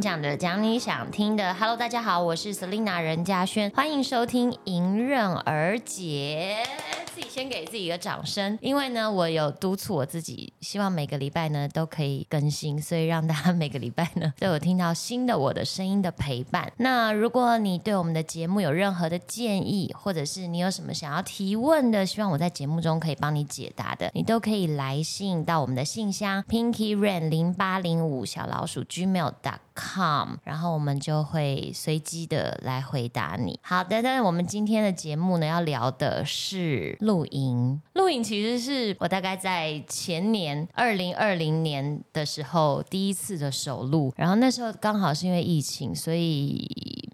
讲的，讲你想听的。Hello，大家好，我是 Selina 任嘉轩，欢迎收听《迎刃而解》。自己先给自己一个掌声，因为呢，我有督促我自己，希望每个礼拜呢都可以更新，所以让大家每个礼拜呢都有听到新的我的声音的陪伴。那如果你对我们的节目有任何的建议，或者是你有什么想要提问的，希望我在节目中可以帮你解答的，你都可以来信到我们的信箱 pinky ran 零八零五小老鼠 gmail dot com，然后我们就会随机的来回答你。好的，但是我们今天的节目呢，要聊的是露营。露营其实是我大概在前年二零二零年的时候第一次的首录，然后那时候刚好是因为疫情，所以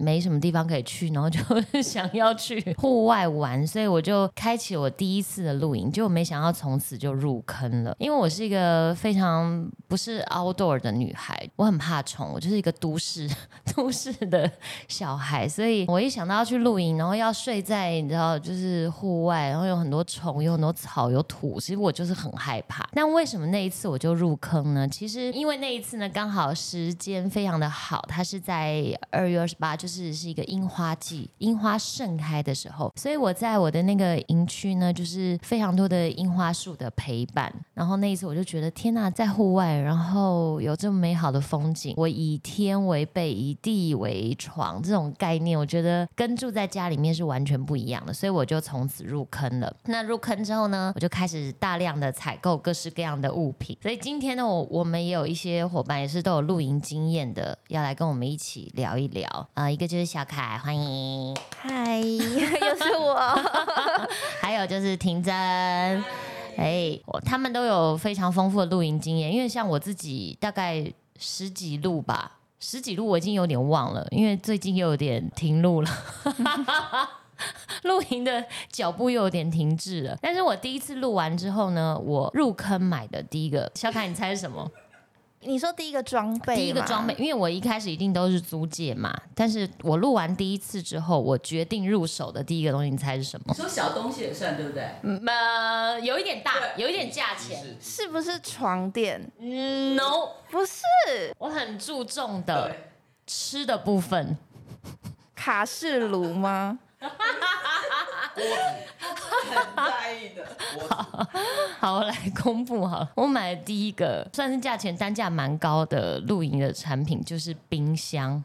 没什么地方可以去，然后就 想要去户外玩，所以我就开启我第一次的露营，结果没想到从此就入坑了。因为我是一个非常不是 outdoor 的女孩，我很怕虫，我就是一个都市 都市的小孩，所以我一想到要去露营，然后要睡在你知道就是户外，然后有很多虫，有很多草，有土，其实我就是很害怕。那为什么那一次我就入坑呢？其实因为那一次呢，刚好时间非常的好，它是在二月二十八，就是是一个樱花季，樱花盛开的时候，所以我在我的那个营区呢，就是非常多的樱花树的陪伴。然后那一次我就觉得天呐，在户外，然后有这么美好的风景，我以天为被，以地为床，这种概念，我觉得跟住在家里面是完全不一样的，所以我就从此入坑了。那入坑之后呢，我就开始大量的采购各式各样的物品。所以今天呢，我我们也有一些伙伴也是都有露营经验的，要来跟我们一起聊一聊。啊、一个就是小凯，欢迎。嗨，又是我。还有就是婷真，哎，我他们都有非常丰富的露营经验，因为像我自己大概十几路吧，十几路我已经有点忘了，因为最近又有点停路了。露营的脚步又有点停滞了，但是我第一次录完之后呢，我入坑买的第一个，小凯你猜是什么？你说第一个装备，第一个装备，，因为我一开始一定都是租借嘛，但是我录完第一次之后，我决定入手的第一个东西，你猜是什么？说小东西也算对不对？嗯，呃，有一点大，有一点价钱。是不是床垫？嗯 No，不是我很注重的对，吃的部分。卡式炉吗？很在意的。好，我来公布好了。我买的第一个算是价钱单价蛮高的露营的产品，就是冰箱。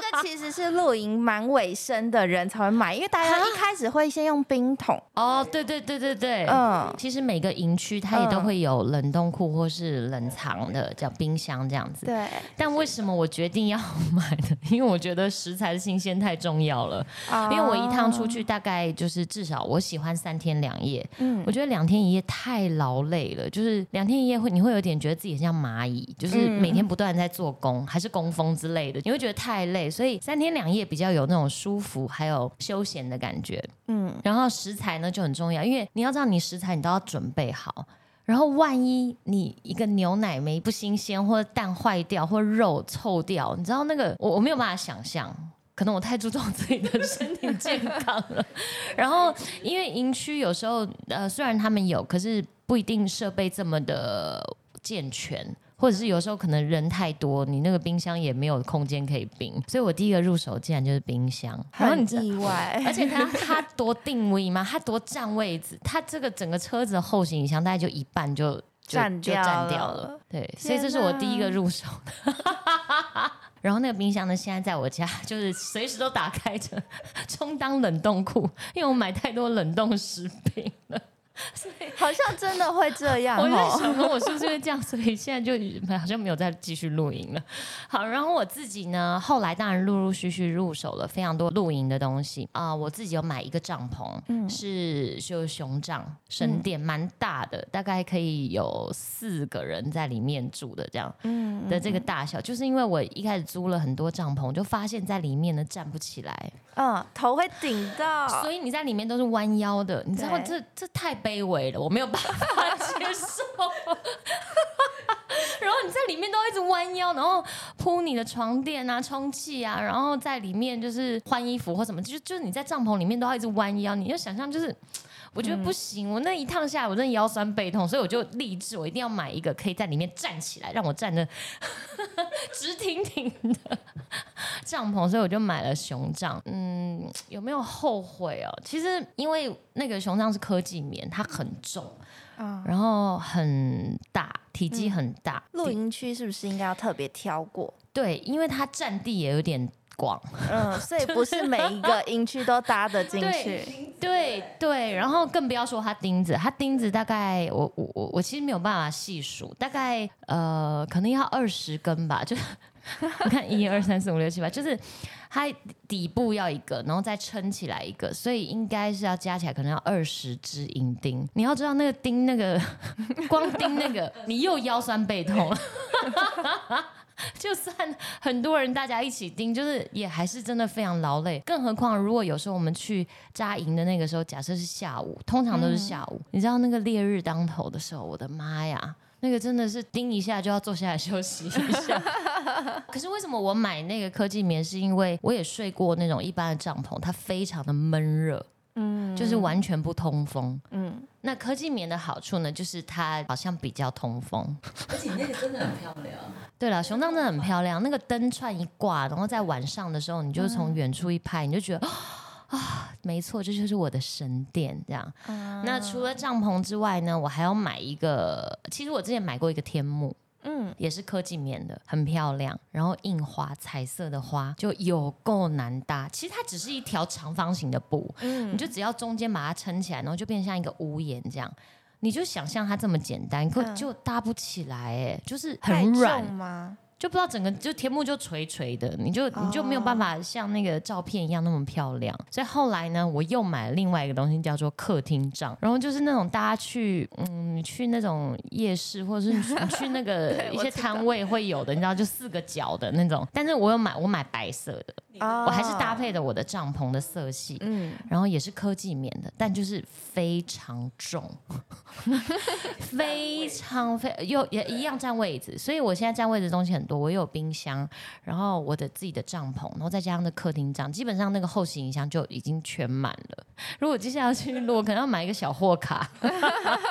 这个其实是露营蛮尾声的人才会买，因为大家一开始会先用冰桶。哦，对对对对对，嗯，其实每个营区它也都嗯会有冷冻库或是冷藏的，叫冰箱这样子。对，但为什么我决定要 买呢？因为我觉得食材的新鲜太重要了。因为我一趟出去大概就是至少我喜欢三天两夜，嗯我觉得两天一夜太劳累了，就是两天一夜会你会有点觉得自己很像蚂蚁，就是嗯每天不断在做工，还是工蜂之类的，你会觉得太累，所以三天两夜比较有那种舒服还有休闲的感觉。嗯，然后食材呢就很重要，因为你要知道你食材你都要准备好。然后万一你一个牛奶没不新鲜，或者蛋坏掉，或者肉臭掉，你知道那个我我没有办法想象，可能我太注重自己的身体健康了。然后因为营区有时候呃虽然他们有，可是不一定设备这么的健全。或者是有时候可能人太多，你那个冰箱也没有空间可以冰，所以我第一个入手竟然就是冰箱。然后你很意外。而且它它多定位吗？它多占位置？它这个整个车子的后行李箱大概就一半就就就占掉了了。对，所以这是我第一个入手的。然后那个冰箱呢，现在在我家就是随时都打开着，充当冷冻库，因为我买太多冷冻食品了。好像真的会这样我在 哦。想说，我是不是因为这样，所以现在就好像没有再继续露营了。好，然后我自己呢，后来当然陆陆续续入手了非常多露营的东西啊、我自己有买一个帐篷，嗯是就熊帐神殿，蛮大的，大概可以有四个人在里面住的这样嗯的这个大小。就是因为我一开始租了很多帐篷，就发现在里面呢站不起来，嗯，头会顶到。所以你在里面都是弯腰的，你知道这这太卑微了，我没有办法接受。然后你在里面都一直弯腰，然后铺你的床垫啊、充气啊，然后在里面就是换衣服或什么，就就是你在帐篷里面都要一直弯腰，你就想象就是。我觉得不行，我那一趟下来，我真的腰酸背痛，所以我就立志，我一定要买一个可以在里面站起来，让我站的 直挺挺的帐篷，所以我就买了熊帐。嗯，有没有后悔哦？其实因为那个熊帐是科技棉，它很重，啊，然后很大，体积很大。露营区是不是应该要特别挑过？对，因为它占地也有点广。嗯，所以不是每一个音区都搭得进去。对对，然后更不要说它钉子，它钉子大概我我我我其实没有办法细数，大概呃可能要二十根吧，就 你看一二三四五六七八，就是它底部要一个，然后再撑起来一个，所以应该是要加起来可能要二十支银钉。你要知道那个钉那个 光钉那个，你又腰酸背痛。就算很多人大家一起盯，就是也还是真的非常劳累。更何况如果有时候我们去扎营的那个时候，假设是下午，通常都是下午，你知道那个烈日当头的时候，我的妈呀，那个真的是盯一下就要坐下来休息一下。可是为什么我买那个科技棉？是因为我也睡过那种一般的帐篷，它非常的闷热，嗯就是完全不通风。嗯，那科技棉的好处呢，就是它好像比较通风。而且那个真的很漂亮。对了，熊帐真的很漂亮，那个灯串一挂，然后在晚上的时候，你就从远处一拍，你就觉得啊，没错，这就是我的神殿。这样，那除了帐篷之外呢，我还要买一个，其实我之前买过一个天幕。嗯，也是科技棉的，很漂亮，然后印花彩色的花就有够难搭。其实它只是一条长方形的布，嗯你就只要中间把它撑起来，然后就变像一个屋檐这样。你就想象它这么简单，可嗯就搭不起来，哎，就是很软重，吗？就不知道整个就天幕就垂垂的，你就你就没有办法像那个照片一样那么漂亮。所以后来呢，我又买了另外一个东西，叫做客厅帐，然后就是那种大家去嗯去那种夜市或者是你 你去那个一些摊位会有的，你知道就四个角的那种。但是我有买我买白色的，哦我还是搭配的我的帐篷的色系。嗯，然后也是科技棉的，但就是非常重，非常非又也一样占位置，所以我现在占位置的东西很多，我有冰箱，然后我的自己的帐篷，然后再加上那客厅帐，基本上那个后行李箱就已经全满了。如果接下来去录，可能要买一个小货卡，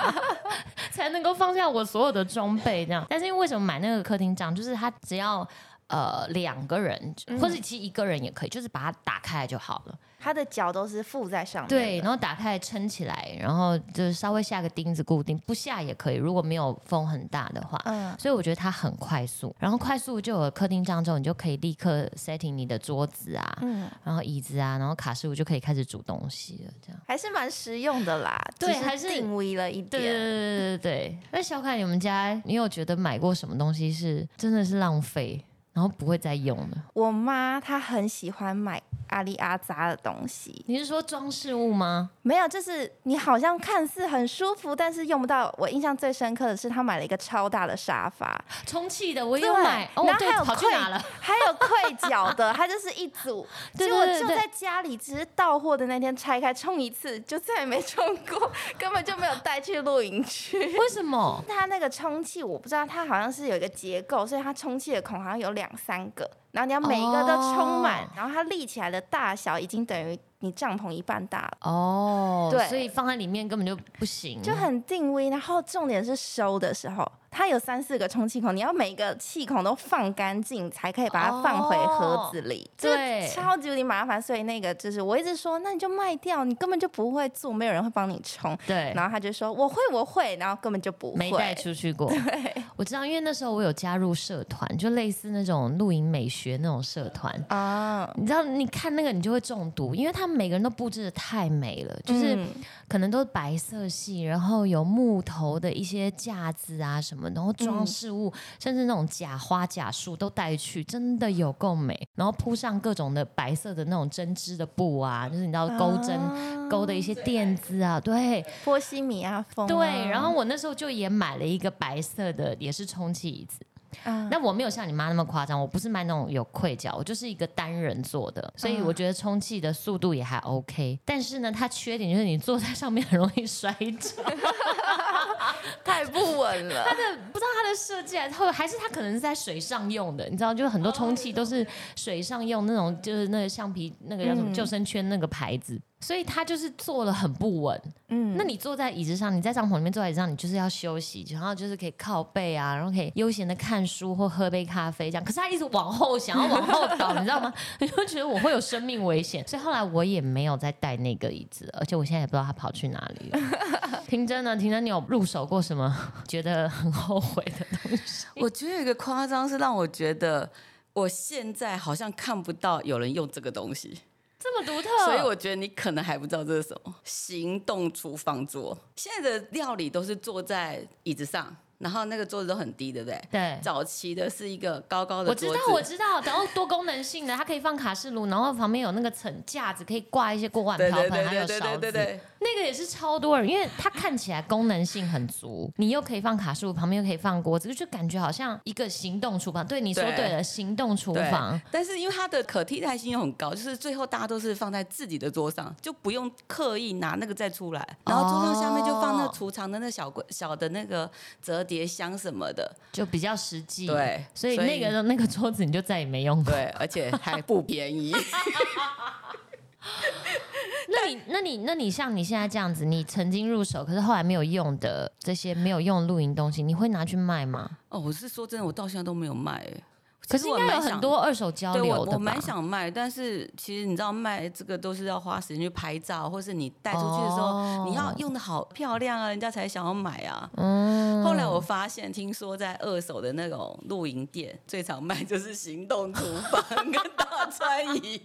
才能够放下我所有的装备这样。但是因为为什么买那个客厅帐，就是它只要。呃，两个人，或者其实一个人也可以，就是把它打开来就好了。它的脚都是附在上面。对，然后打开来撑起来，然后就是稍微下个钉子固定，不下也可以。如果没有风很大的话，嗯，所以我觉得它很快速。然后快速就有了客厅这样之后，你就可以立刻 setting 你的桌子啊，嗯，然后椅子啊，然后卡式炉就可以开始煮东西了。这样。还是蛮实用的啦。对还是定位了一点。对对对对对对。那小凯，你们家你有觉得买过什么东西是真的是浪费，然后不会再用了？我妈她很喜欢买阿里阿扎的东西，你是说装饰物吗？没有，就是你好像看似很舒服，但是用不到。我印象最深刻的是，她买了一个超大的沙发，充气的我也有买，哦，对然后还有，跑去溃哪了？还有溃脚的，它就是一组。对结果就在家里，只是到货的那天拆开冲一次，就再也没冲过，根本就没有带去露营区。为什么？它那个充气，我不知道，它好像是有一个结构，所以它充气的孔好像有两三个，然后你要每一个都充满，哦然后它立起来的大小已经等于你帐篷一半大了。哦，对。所以放在里面根本就不行，就很定位，然后重点是收的时候，它有三四个充气孔，你要每个气孔都放干净，才可以把它放回盒子里。这个对超级有点麻烦，所以那个就是我一直说，那你就卖掉，你根本就不会做，没有人会帮你充。对，然后他就说我会，我会，然后根本就不会。没带出去过。对 我知道，因为那时候我有加入社团，就类似那种露营美学那种社团。啊，你知道，你看那个你就会中毒，因为他们每个人都布置的太美了，就是嗯可能都是白色系，然后有木头的一些架子啊什么，然后装饰物，甚至那种假花假树都带去，真的有够美。然后铺上各种的白色的那种针织的布啊，就是你知道钩针、啊钩的一些垫子啊，对，波西米亚风啊、对，然后我那时候就也买了一个白色的，也是充气椅子。嗯那我没有像你妈那么夸张，我不是卖那种有溃脚，我就是一个单人坐的，所以嗯我觉得充气的速度也还 OK。但是呢，它缺点就是你坐在上面很容易摔着，太不稳了。它的不知道它的设计还是它可能是在水上用的，你知道，就很多充气都是水上用那种，就是那个橡皮那个叫什么嗯救生圈那个牌子。所以他就是坐了很不稳。嗯那你坐在椅子上，你在帐篷里面坐在椅子上，你就是要休息，然后就是可以靠背啊，然后可以悠闲的看书或喝杯咖啡这样。可是他一直往后想要往后倒，你知道吗？你就觉得我会有生命危险，所以后来我也没有再带那个椅子，而且我现在也不知道他跑去哪里了。婷真呢？婷真，你有入手过什么觉得很后悔的东西？我觉得有一个夸张是让我觉得，我现在好像看不到有人用这个东西，这么独特，所以我觉得你可能还不知道这是什么。行动厨房桌。现在的料理都是坐在椅子上，然后那个桌子都很低，对不对？对。早期的是一个高高的我知道，，我知道，然后多功能性的，它可以放卡式炉，然后旁边有那个层架子，可以挂一些锅碗瓢盆，还有勺子。对对对对，那个也是超多人，因为它看起来功能性很足，你又可以放卡式炉，旁边又可以放锅子，就感觉好像一个行动厨房。对，你说对对了，行动厨房。但是因为它的可替代性又很高，就是最后大家都是放在自己的桌上，就不用刻意拿那个再出来，然后桌上下面就放那哦储藏的那小柜小的那个折叠箱什么的，就比较实际，对所以那个 那个桌子你就再也没用过。对，而且还不便宜。那你那你那你像你现在这样子，你曾经入手，可是后来没有用的这些没有用的露营东西，你会拿去卖吗？哦，我是说真的，我到现在都没有卖欸。可是我是应该有很蛮想多二手交对流的吧？我我蛮想卖，但是其实你知道卖这个都是要花时间去拍照，或是你带出去的时候，哦你要用的好漂亮啊，人家才想要买啊。嗯后来我发现，听说在二手的那种露营店，最常卖就是行动厨房跟大 川椅，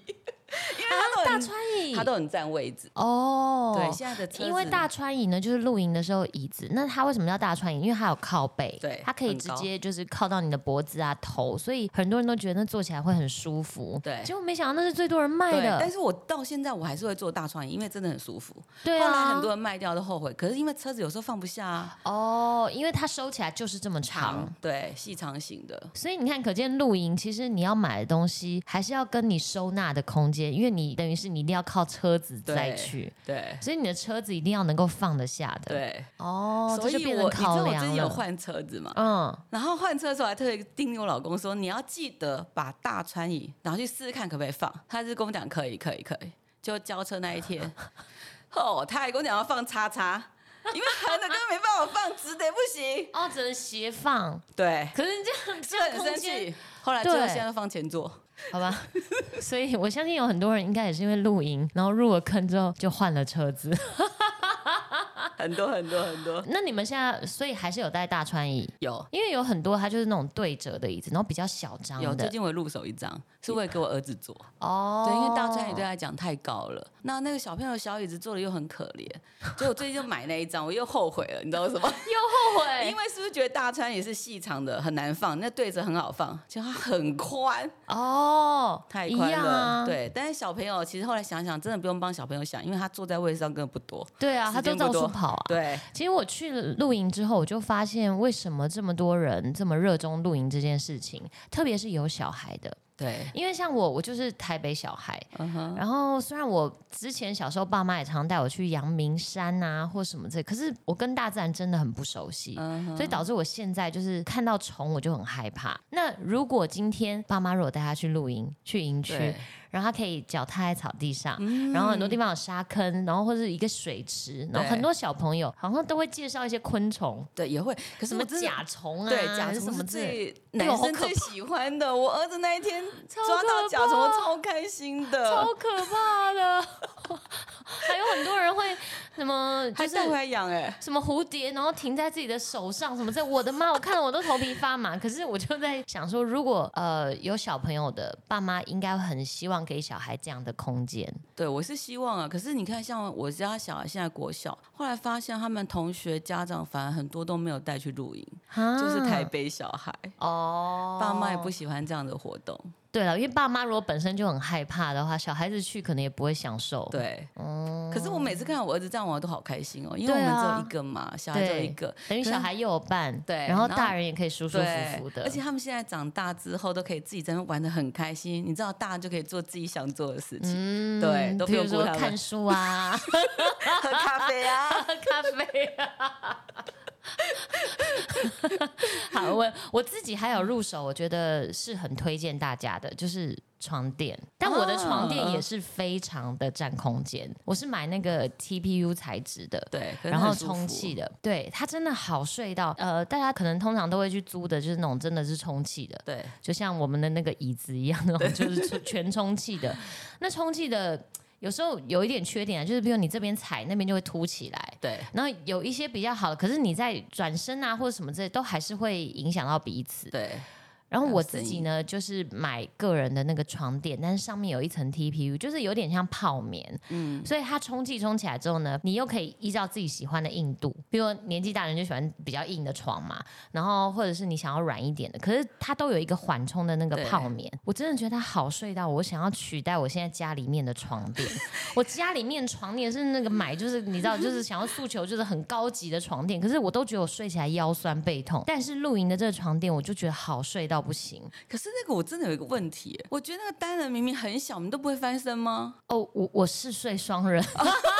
因为他都大很、川椅，他都很占位置。哦，对，现在的因为大川椅呢，就是露营的时候椅子。那它为什么叫大川椅？因为它有靠背，对它可以直接就是靠到你的脖子啊、头，所以很多人都觉得那坐起来会很舒服。对结果没想到那是最多人卖对，的。但是我到现在我还是会坐大川椅，因为真的很舒服。对啊，后来很多人卖掉都后悔，可是因为车子有时候放不下啊，哦，因为它收起来就是这么长。对，细长型的。所以你看，可见露营其实你要买的东西还是要跟你收纳的空间，因为你等于是你一定要靠车子再去，对所以你的车子一定要能够放得下的。，对，哦，所以我你知道成考我最近有。换车子嘛，嗯，然后换车的时候还特别叮咛我老公说，你要记得把大川椅拿去试试看可不可以放。他是跟我讲可以可以可以，就交车那一天，哦，他还跟我讲要放叉叉，因为横的根本没办法放，直的不行。哦，只能斜放。对，可是你这样这就很生气。后来最后现在放前座。好吧？所以我相信有很多人应该也是因为露营，然后入了坑之后就换了车子。很多很多很多那你们现在所以还是有带大川椅，有因为有很多它就是那种对折的椅子，然后比较小张有，最。近我入手一张，是为了给我儿子坐。哦，对，因为大川椅对他来讲太高了，那那个小朋友小椅子坐的又很可怜，所以我最近就买那一张，我又后悔了，你知道为什么？又后悔，因为是不是觉得大川也是细长的，很难放，那对折很好放，就它很宽，哦，太宽了。啊，对，但是小朋友其实后来想想，真的不用帮小朋友想，因为他坐在位置上根本不多。对啊，他都到时间不多处跑啊。对，其实我去了露营之后，我就发现为什么这么多人这么热衷露营这件事情，特别是有小孩的。对，因为像我，我就是台北小孩，然后虽然我之前小时候爸妈也常带我去阳明山啊或什么这，可是我跟大自然真的很不熟悉。所以导致我现在就是看到虫我就很害怕。那如果今天爸妈如果带他去露营，去营区对，然后他可以脚踏在草地上，嗯然后很多地方有沙坑，然后或者一个水池，然后很多小朋友好像都会介绍一些昆虫，对也会，可是什么我真的甲虫啊，对，甲虫什么最男生最喜欢的。我儿子那一天超抓到可甲虫，我超开心的，超可怕的。还有很多人会什么，就是还带回来养哎。什么蝴蝶，然后停在自己的手上，什么这，我的妈！我看了我都头皮发麻。可是我就在想说，如果呃有小朋友的爸妈，应该很希望给小孩这样的空间。对，我是希望啊。可是你看，像我家小孩现在国小，后来发现他们同学家长反而很多都没有带去露营，就是台北小孩，哦，爸妈也不喜欢这样的活动。对了，因为爸妈如果本身就很害怕的话，小孩子去可能也不会享受。，对，哦，可是我每次看到我儿子这样玩，我都好开心哦，因为我们只有一个嘛，小孩只有一个，等于小孩又有伴，对然后大人也可以舒舒服服的，而且他们现在长大之后都可以自己在那玩的很开心，你知道，大人就可以做自己想做的事情，嗯对都不比如说看书啊，喝咖啡啊，喝咖啡啊。好，我我自己还有入手，我觉得是很推荐大家的，就是床垫。但我的床垫也是非常的占空间，我是买那个 TPU 材质的。对，然后充气的，对它真的好睡到，呃，大家可能通常都会去租的，就是那种真的是充气的，对，就像我们的那个椅子一样，那种就是全全充气的。那充气的有时候有一点缺点啊，就是比如你这边踩，那边就会凸起来。对，然后有一些比较好的，可是你在转身啊或者什么之类，都还是会影响到彼此。对，然后我自己呢，就是买个人的那个床垫，但是上面有一层 TPU，就是有点像泡棉，嗯，所以它充气充起来之后呢，你又可以依照自己喜欢的硬度，比如年纪大人就喜欢比较硬的床嘛，然后或者是你想要软一点的，可是它都有一个缓冲的那个泡棉，我真的觉得它好睡到我想要取代我现在家里面的床垫。我家里面床垫是那个买就是你知道就是想要诉求就是很高级的床垫，可是我都觉得我睡起来腰酸背痛，但是露营的这个床垫我就觉得好睡到不行。可是那个我真的有一个问题，我觉得那个单人明明很小，我们都不会翻身吗？哦，我我是睡双人，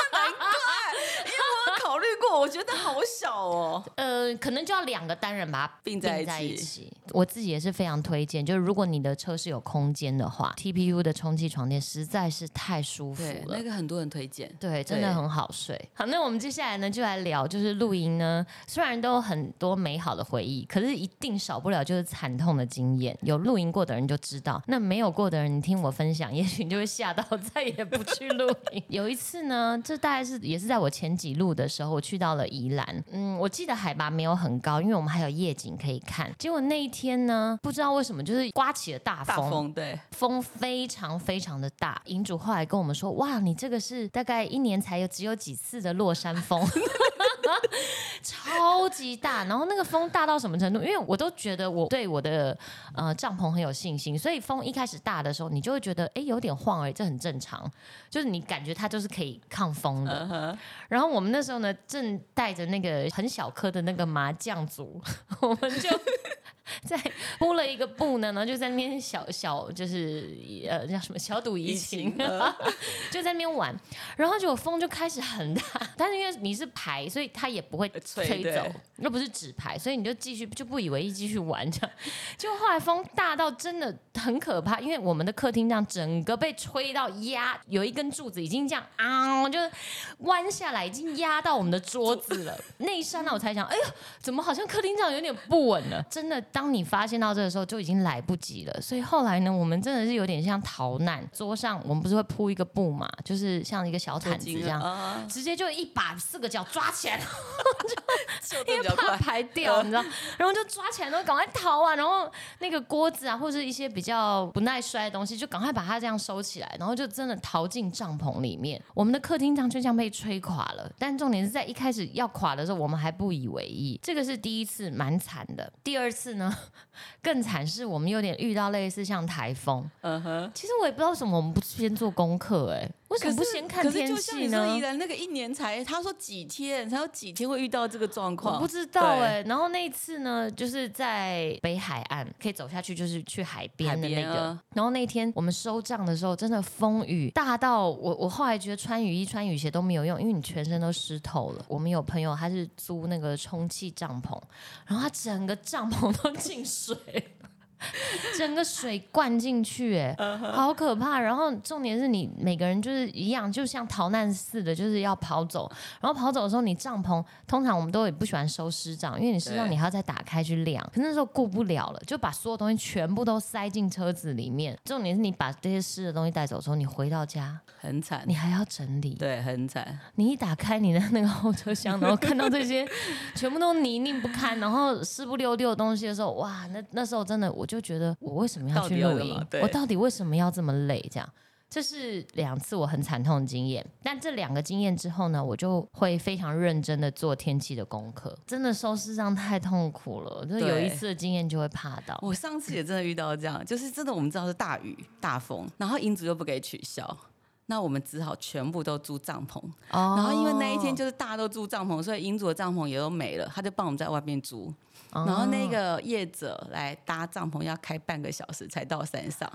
我觉得好小哦。呃，可能就要两个单人把它并在一起。我自己也是非常推荐，就是如果你的车是有空间的话，TPU 的充气床垫实在是太舒服，了那。个很多人推荐。对，真的很好睡。好，那我们接下来呢，就来聊，就是露营呢，虽然都有很多美好的回忆，可是一定少不了就是惨痛的经验。有露营过的人就知道，那没有过的人，你听我分享，也许你就会吓到，再也不去露营。有一次呢，这大概是也是在我前几路的时候，我去到了宜兰。嗯，我记得海拔没有很高，因为我们还有夜景可以看。结果那一天呢，不知道为什么就是刮起了大大风对，风非常非常的大，营主后来跟我们说：“哇，你这个是大概一年才有只有几次的落山风，超级大。然后那个风大到什么程度？因为我都觉得我对我的呃帐篷很有信心，所以风一开始大的时候，你就会觉得哎有点晃而已，这很正常，就是你感觉它就是可以抗风的。然后我们那时候呢，正带着那个很小颗的那个麻将组，我们就 在铺了一个布呢，然后就在那边小小就是呃叫什么小赌怡情，嗯 就在那边玩。然后结果风就开始很大，但是因为你是牌，所以它也不会吹吹走对，又不是纸牌，所以你就继续就不以为意继续玩这样。结果后来风大到真的很可怕，因为我们的客厅这样整个被吹到压，有一根柱子已经这样啊，就弯下来，已经压到我们的桌子了。那一刹那我才想，哎呦，怎么好像客厅这样有点不稳了？真的，当你发现到这个时候，就已经来不及了。所以后来呢，我们真的是有点像逃难。桌上我们不是会铺一个布嘛，就是像一个小毯子这样。啊，直接就一把四个脚抓起来，就因为怕排掉，你知道，然后就抓起来，然后赶快逃啊，然后那个锅子啊，或者是一些比较不耐摔的东西，就赶快把它这样收起来，然后就真的逃进帐篷里面。我们的客厅帐就这样被吹垮了，但重点是在一开始要垮的时候，我们还不以为意，这个是第一次，蛮惨的。第二次呢，更惨是我们有点遇到类似像台风，嗯哼。其实我也不知道为什么我们不先做功课、哎，为什么不先看可是天就像你说气呢？那个一年才，他说几天，才有几天会遇到这个状我况？不知道对哎、然后那一次呢，就是在北海岸，可以走下去，就是去海边的那个。啊然后那天我们收帐的时候，真的风雨大到我，我后来觉得穿雨衣、穿雨鞋都没有用，因为你全身都湿透了。我们有朋友他是租那个充气帐篷，然后他整个帐篷都进水。整个水灌进去、哎、好可怕！然后重点是你每个人就是一样，就像逃难似的，就是要跑走。然后跑走的时候，你帐篷通常我们都也不喜欢收湿帐，因为你湿帐你还要再打开去晾。可那时候顾不了了，就把所有东西全部都塞进车子里面。重点是你把这些湿的东西带走之后，你回到家，很惨你，还要整理。对，很惨。你一打开你的那个后车厢，然后看到这些全部都泥泞不堪，然后湿不溜丢的东西的时候，哇，那那时候真的我就觉得我为什么要去露营？我到底为什么要这么累？这样。这是两次我很惨痛的经验，但这两个经验之后呢，我就会非常认真的做天气的功课。真的收视上太痛苦了，就有一次的经验就会怕到。我上次也真的遇到这样，就是真的我们知道是大雨大风，然后营主又不给取消。那我们只好全部都租帐篷，哦然后因为那一天就是大家都住帐篷，所以营主的帐篷也都没了，他就帮我们在外面租。哦。然后那个业者来搭帐篷要开半个小时才到山上，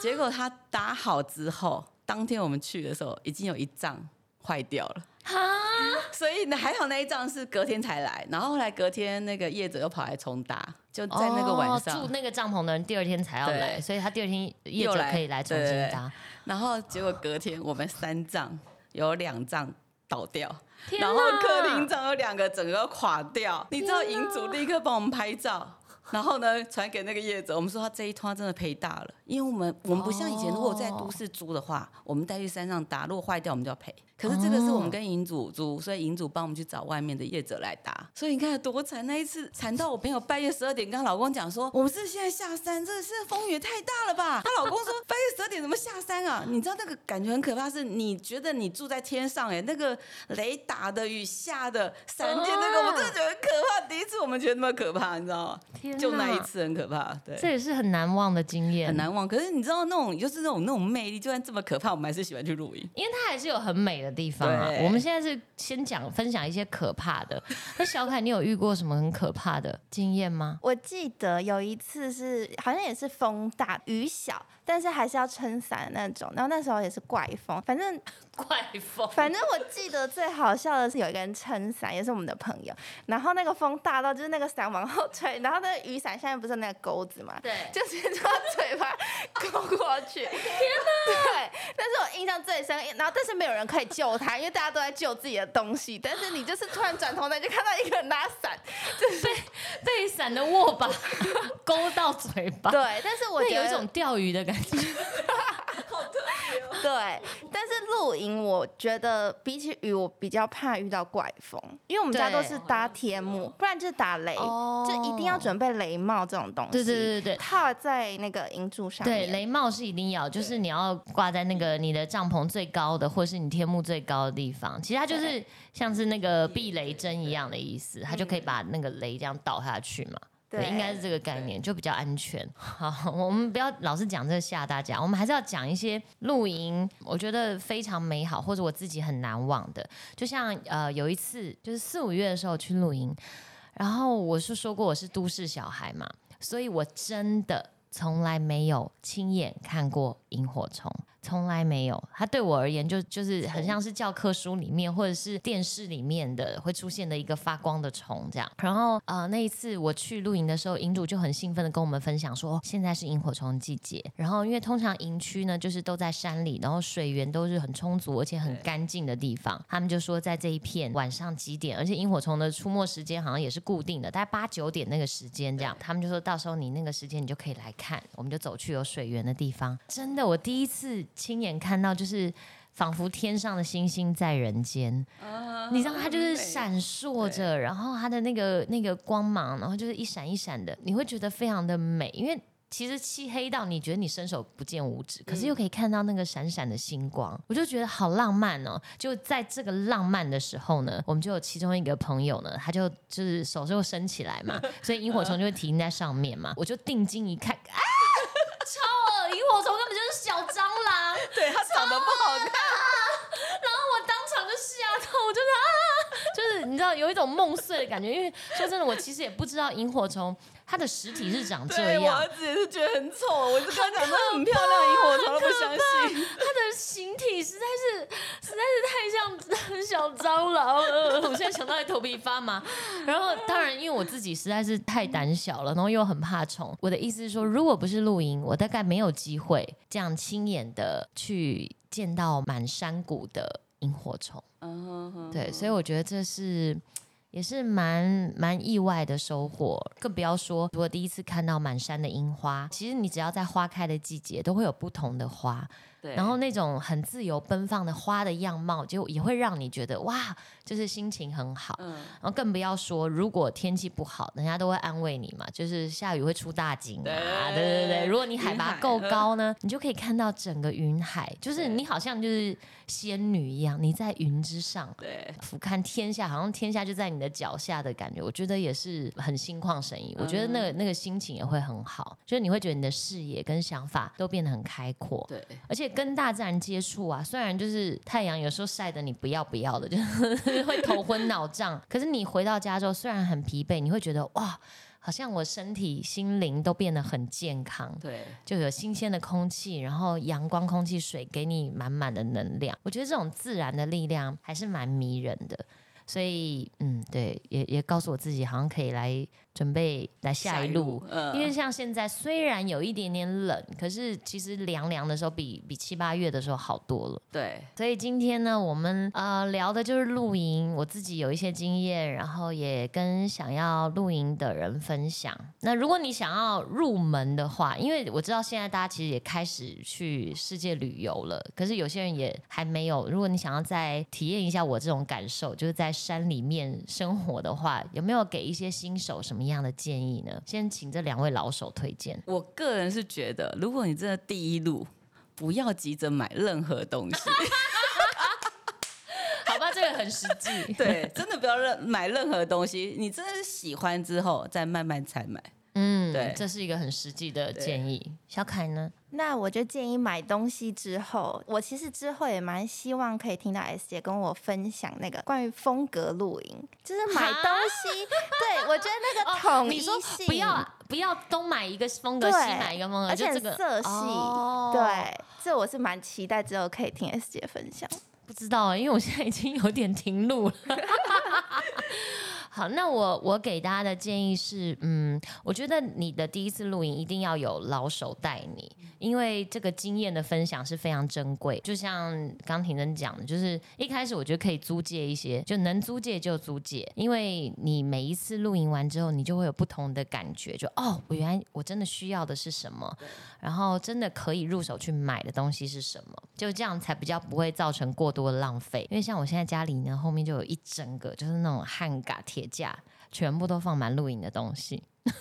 结果他搭好之后，当天我们去的时候已经有一帐坏掉了，哈，所以呢，还好那一仗是隔天才来，然后后来隔天那个业者又跑来重搭，就在那个晚哦上，住那个帐篷的人第二天才要来，所以他第二天业者可以来重新搭。然后结果隔天我们三仗有两仗倒掉，然后哪！客厅上有两个整个垮掉，你知道银主立刻帮我们拍照。然后呢，传给那个业者，我们说他这一趟真的赔大了，因为我们我们不像以前，如果在都市租的话，我们带去山上搭，如果坏掉我们就要赔。可是这个是我们跟银主租，所以银主帮我们去找外面的业者来搭。所以你看有多惨，那一次惨到我朋友半夜十二点跟她老公讲说，我们是现在下山，这是风雨也太大了吧？她老公说半夜十二点怎么下山啊？你知道那个感觉很可怕，是你觉得你住在天上哎、那个雷打的、雨下的、闪电那个，我真的觉得很可怕。第一次我们觉得那么可怕，你知道吗？天就那一，次很可怕，对。这也是很难忘的经验，很难忘，可是你知道那种就是那种那种魅力，就算这么可怕，我们还是喜欢去露营。因为它还是有很美的地方啊。我们现在是先讲分享一些可怕的。那小凯，你有遇过什么很可怕的经验吗？我记得有一次是好像也是风大雨小，但是还是要撑伞的那种。然后那时候也是怪风，反正 怪风，反正我记得最好笑的是有一个人撑伞，也是我们的朋友。然后那个风大到就是那个伞往后吹，然后那个雨伞下面不是有那个钩子嘛，对就直接从他嘴巴勾过去。天哪！对，那是我印象最深。然后但是没有人可以救他，因为大家都在救自己的东西。但是你就是突然转头来就看到一个人拿伞，就是被被伞的握把 勾到嘴巴，对。但是我觉得有一种钓鱼的感觉。对，但是露营，我觉得比起雨，我比较怕遇到怪风，因为我们家都是搭天幕，不然就是打雷，哦就一定要准备雷帽这种东西。对对对对对套在那个银柱上面。对，雷帽是一定要，就是你要挂在那个你的帐篷最高的，或是你天幕最高的地方。其实它就是像是那个避雷针一样的意思，它就可以把那个雷这样倒下去嘛。对，应该是这个概念，就比较安全。好，我们不要老是讲这个吓大家，我们还是要讲一些露营，我觉得非常美好，或者我自己很难忘的。就像呃有一次，就是四五月的时候去露营，然后我是说过我是都市小孩嘛，所以我真的从来没有亲眼看过萤火虫。从来没有，它对我而言就就是很像是教科书里面或者是电视里面的会出现的一个发光的虫这样。然后呃那一次我去露营的时候，营主就很兴奋的跟我们分享说，哦现在是萤火虫季节。然后因为通常营区呢就是都在山里，然后水源都是很充足而且很干净的地方。他们就说在这一片晚上几点，而且萤火虫的出没时间好像也是固定的，大概八九点那个时间这样。他们就说到时候你那个时间你就可以来看，我们就走去有水源的地方。真的，我第一次亲眼看到，就是仿佛天上的星星在人间。你知道它就是闪烁着，然后它的那个那个光芒，然后就是一闪一闪的，你会觉得非常的美，因为。其实漆黑到你觉得你伸手不见五指，可是又可以看到那个闪闪的星光，我就觉得好浪漫哦。就在这个浪漫的时候呢，我们就有其中一个朋友呢，他就就是手就伸起来嘛，所以萤火虫就会停在上面嘛。我就定睛一看，啊，超恶！萤火虫根本就是小蟑螂，对他长得不好看，然后我当场就吓到，我就是啊，就是你知道有一种梦碎的感觉，因为说真的，我其实也不知道萤火虫它的实体是长这样对我儿，子也是觉得很丑，我就跟他讲说很漂亮，萤火虫都不相信。它的形体实在是实在是太像小蟑螂了，我现在想到还头皮发麻。然后当然，因为我自己实在是太胆小了，然后又很怕虫。我的意思是说，如果不是露营，我大概没有机会这样亲眼的去见到满山谷的萤火虫。对，所以我觉得这是也是蛮蛮意外的收获，更不要说如果第一次看到满山的樱花，其实你只要在花开的季节都会有不同的花，对，然后那种很自由奔放的花的样貌，就也会让你觉得哇，就是心情很好。嗯，然后更不要说，如果天气不好，人家都会安慰你嘛，就是下雨会出大景啊，对对对对。如果你海拔够高呢，你就可以看到整个云海，就是你好像就是仙女一样，你在云之上。对，俯瞰天下，好像天下就在你的脚下的感觉，我觉得也是很心旷神怡。我觉得那个那个心情也会很好，就是你会觉得你的视野跟想法都变得很开阔。对，而且跟大自然接触啊，虽然就是太阳有时候晒得你不要不要的，就是 会头昏脑胀。可是你回到家之后，虽然很疲惫，你会觉得哇。好像我身体、心灵都变得很健康。对，就有新鲜的空气，然后阳光、空气、水给你满满的能量。我觉得这种自然的力量还是蛮迷人的。所以，嗯，对，也也告诉我自己，好像可以来准备来下一路。嗯因为像现在虽然有一点点冷，可是其实凉凉的时候比比七八月的时候好多了。对，所以今天呢，我们呃聊的就是露营，我自己有一些经验，然后也跟想要露营的人分享。那如果你想要入门的话，因为我知道现在大家其实也开始去世界旅游了，可是有些人也还没有。如果你想要再体验一下我这种感受，就是在山里面生活的话，有没有给一些新手什么样的建议呢？先请这两位老手推荐。我个人是觉得，如果你真的第一路，不要急着买任何东西，好吧，这个很实际。对，真的不要任买任何东西，你真的是喜欢之后再慢慢才买。嗯，对这是一个很实际的建议。小凯呢？那我就建议买东西之后，我其实之后也蛮希望可以听到 S 姐跟我分享那个关于风格露营，就是买东西。对我觉得那个统一性，不要不要东买一个风格，对西买一个风格，而且这个色系。哦对，这我是蛮期待之后可以听 S 姐分享。不知道啊，因为我现在已经有点停录了。好，那我我给大家的建议是，嗯，我觉得你的第一次露营一定要有老手带你，因为这个经验的分享是非常珍贵。就像刚婷真讲的，就是一开始我觉得可以租借一些，就能租借就租借，因为你每一次露营完之后，你就会有不同的感觉，就哦，我原来我真的需要的是什么，然后真的可以入手去买的东西是什么，就这样才比较不会造成过多的浪费。因为像我现在家里呢，后面就有一整个就是那种焊嘎铁架，全部都放满露营的东西。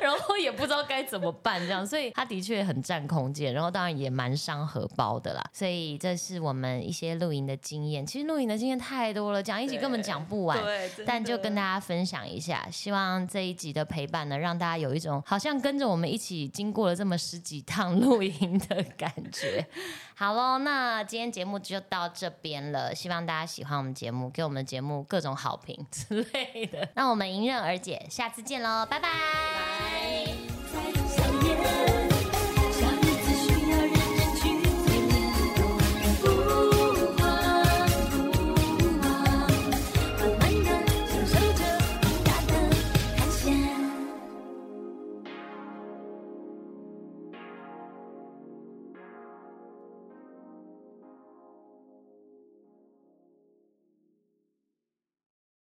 然后也不知道该怎么办，这样，所以它的确很占空间，然后当然也蛮伤荷包的啦。所以这是我们一些露营的经验。其实露营的经验太多了，讲一集根本讲不完。对，但就跟大家分享一下，希望这一集的陪伴呢，让大家有一种好像跟着我们一起经过了这么十几趟露营的感觉。好咯那今天节目就到这边了希望大家喜欢我们节目给我们的节目各种好评之类的。那我们迎刃而解下次见喽拜拜。